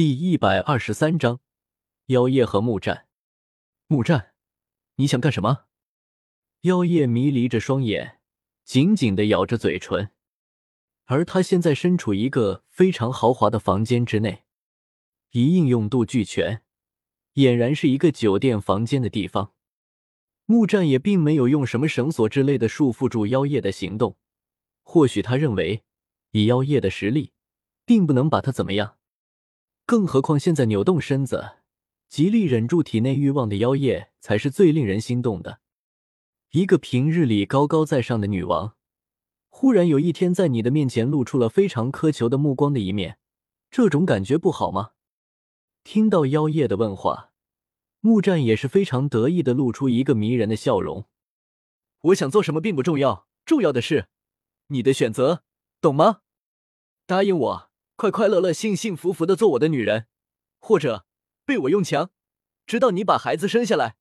第一百二十三章，妖夜和木战。木战，你想干什么？妖夜迷离着双眼，紧紧的咬着嘴唇。而他现在身处一个非常豪华的房间之内，一应用度俱全，俨然是一个酒店房间的地方。木战也并没有用什么绳索之类的束缚住妖夜的行动，或许他认为以妖夜的实力，并不能把他怎么样。更何况现在扭动身子，极力忍住体内欲望的妖夜，才是最令人心动的。一个平日里高高在上的女王，忽然有一天在你的面前露出了非常苛求的目光的一面，这种感觉不好吗？听到妖夜的问话，木战也是非常得意的露出一个迷人的笑容。我想做什么并不重要，重要的是你的选择，懂吗？答应我。快快乐乐、幸幸福福的做我的女人，或者被我用强，直到你把孩子生下来，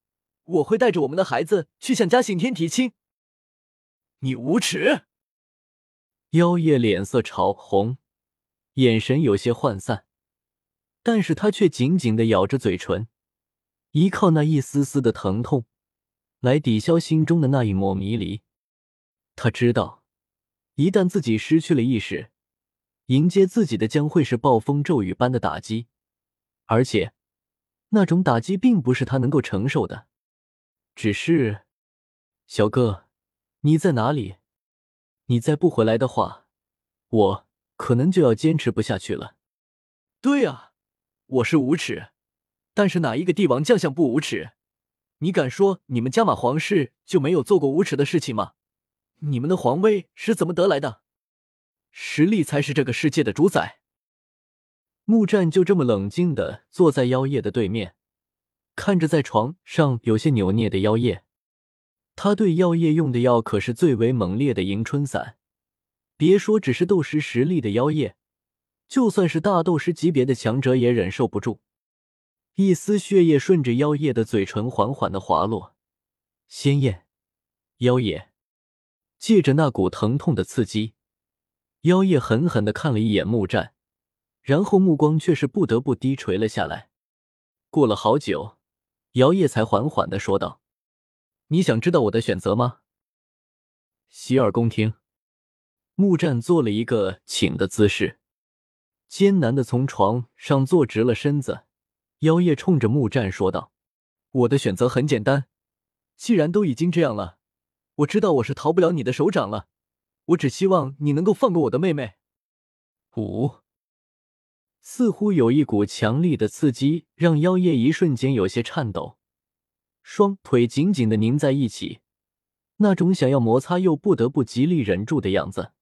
我会带着我们的孩子去向嘉兴天提亲。你无耻！妖夜脸色潮红，眼神有些涣散，但是他却紧紧的咬着嘴唇，依靠那一丝丝的疼痛来抵消心中的那一抹迷离。他知道，一旦自己失去了意识。迎接自己的将会是暴风骤雨般的打击，而且那种打击并不是他能够承受的。只是，小哥，你在哪里？你再不回来的话，我可能就要坚持不下去了。对啊，我是无耻，但是哪一个帝王将相不无耻？你敢说你们加玛皇室就没有做过无耻的事情吗？你们的皇位是怎么得来的？实力才是这个世界的主宰。木战就这么冷静的坐在妖夜的对面，看着在床上有些扭捏的妖夜。他对妖夜用的药可是最为猛烈的迎春散，别说只是斗师实力的妖夜，就算是大斗师级别的强者也忍受不住。一丝血液顺着妖夜的嘴唇缓缓的滑落，鲜艳。妖夜借着那股疼痛的刺激。妖夜狠狠的看了一眼木战，然后目光却是不得不低垂了下来。过了好久，妖夜才缓缓的说道：“你想知道我的选择吗？”洗耳恭听。木战做了一个请的姿势，艰难的从床上坐直了身子。妖夜冲着木战说道：“我的选择很简单，既然都已经这样了，我知道我是逃不了你的手掌了。”我只希望你能够放过我的妹妹。五，似乎有一股强力的刺激，让妖夜一瞬间有些颤抖，双腿紧紧的拧在一起，那种想要摩擦又不得不极力忍住的样子。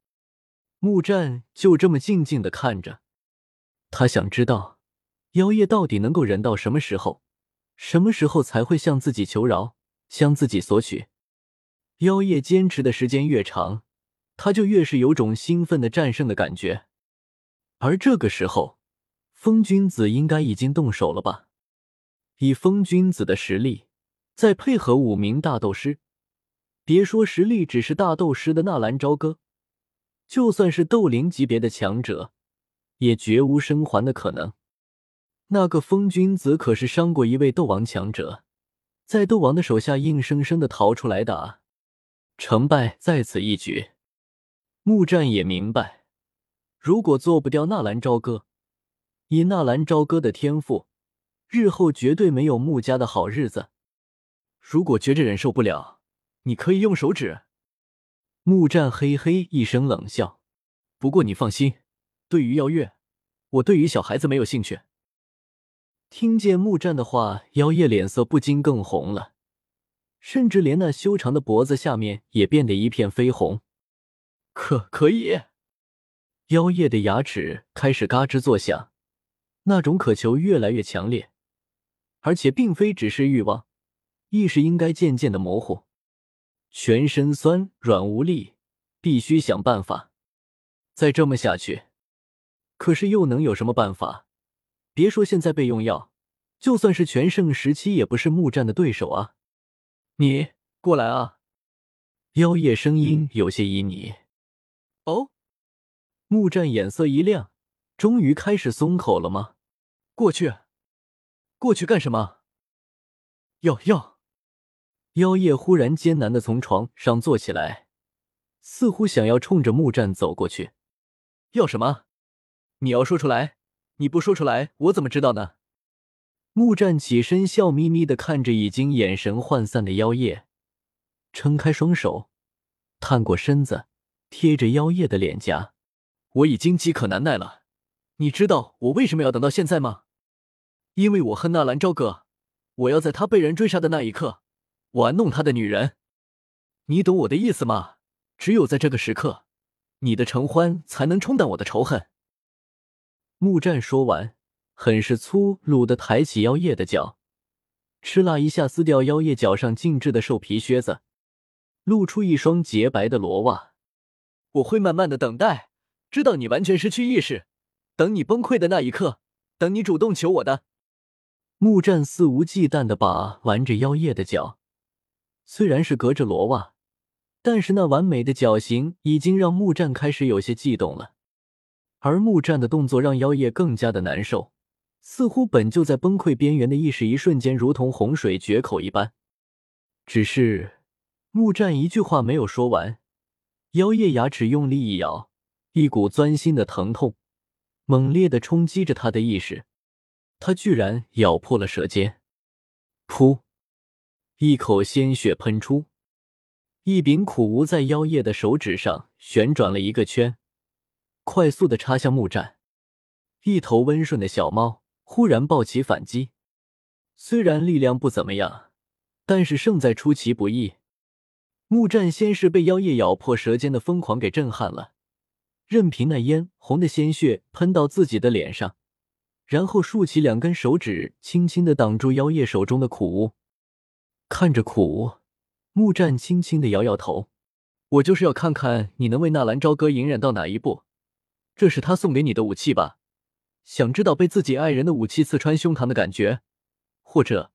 木战就这么静静的看着，他想知道妖夜到底能够忍到什么时候，什么时候才会向自己求饶，向自己索取。妖夜坚持的时间越长。他就越是有种兴奋的战胜的感觉，而这个时候，风君子应该已经动手了吧？以风君子的实力，再配合五名大斗师，别说实力只是大斗师的纳兰朝歌，就算是斗灵级别的强者，也绝无生还的可能。那个风君子可是伤过一位斗王强者，在斗王的手下硬生生的逃出来的啊！成败在此一举。木战也明白，如果做不掉纳兰朝歌，以纳兰朝歌的天赋，日后绝对没有穆家的好日子。如果觉着忍受不了，你可以用手指。木战嘿嘿一声冷笑。不过你放心，对于妖月，我对于小孩子没有兴趣。听见木战的话，妖夜脸色不禁更红了，甚至连那修长的脖子下面也变得一片绯红。可可以，妖夜的牙齿开始嘎吱作响，那种渴求越来越强烈，而且并非只是欲望，意识应该渐渐的模糊，全身酸软无力，必须想办法。再这么下去，可是又能有什么办法？别说现在备用药，就算是全盛时期，也不是木战的对手啊！你过来啊！妖夜声音有些旖旎。哦，木战眼色一亮，终于开始松口了吗？过去，过去干什么？要要！妖夜忽然艰难的从床上坐起来，似乎想要冲着木战走过去。要什么？你要说出来！你不说出来，我怎么知道呢？木战起身，笑眯眯的看着已经眼神涣散的妖夜，撑开双手，探过身子，贴着妖夜的脸颊。我已经饥渴难耐了，你知道我为什么要等到现在吗？因为我恨纳兰朝歌，我要在他被人追杀的那一刻，玩弄他的女人。你懂我的意思吗？只有在这个时刻，你的承欢才能冲淡我的仇恨。木战说完，很是粗鲁的抬起妖夜的脚，哧啦一下撕掉妖夜脚上精致的兽皮靴子，露出一双洁白的罗袜。我会慢慢的等待。直到你完全失去意识，等你崩溃的那一刻，等你主动求我的。木战肆无忌惮的把玩着妖夜的脚，虽然是隔着罗袜，但是那完美的脚型已经让木战开始有些悸动了。而木战的动作让妖夜更加的难受，似乎本就在崩溃边缘的意识，一瞬间如同洪水决口一般。只是木战一句话没有说完，妖夜牙齿用力一咬。一股钻心的疼痛，猛烈的冲击着他的意识，他居然咬破了舌尖，噗！一口鲜血喷出，一柄苦无在妖夜的手指上旋转了一个圈，快速的插向木栈。一头温顺的小猫忽然暴起反击，虽然力量不怎么样，但是胜在出其不意。木战先是被妖夜咬破舌尖的疯狂给震撼了。任凭那嫣红的鲜血喷到自己的脸上，然后竖起两根手指，轻轻的挡住妖夜手中的苦物。看着苦物，木战轻轻的摇摇头：“我就是要看看你能为纳兰朝歌隐忍到哪一步。这是他送给你的武器吧？想知道被自己爱人的武器刺穿胸膛的感觉，或者，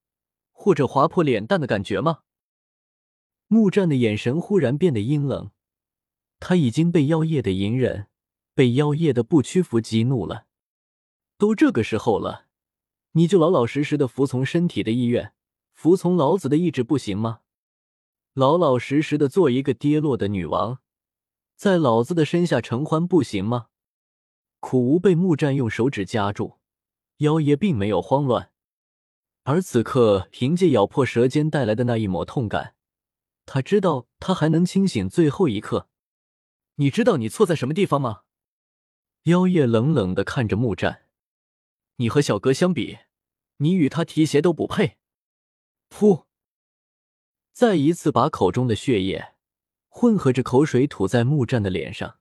或者划破脸蛋的感觉吗？”木战的眼神忽然变得阴冷。他已经被妖夜的隐忍，被妖夜的不屈服激怒了。都这个时候了，你就老老实实的服从身体的意愿，服从老子的意志不行吗？老老实实的做一个跌落的女王，在老子的身下承欢不行吗？苦无被木战用手指夹住，妖夜并没有慌乱，而此刻凭借咬破舌尖带来的那一抹痛感，他知道他还能清醒最后一刻。你知道你错在什么地方吗？妖夜冷冷的看着木战，你和小哥相比，你与他提鞋都不配。噗！再一次把口中的血液混合着口水吐在木战的脸上。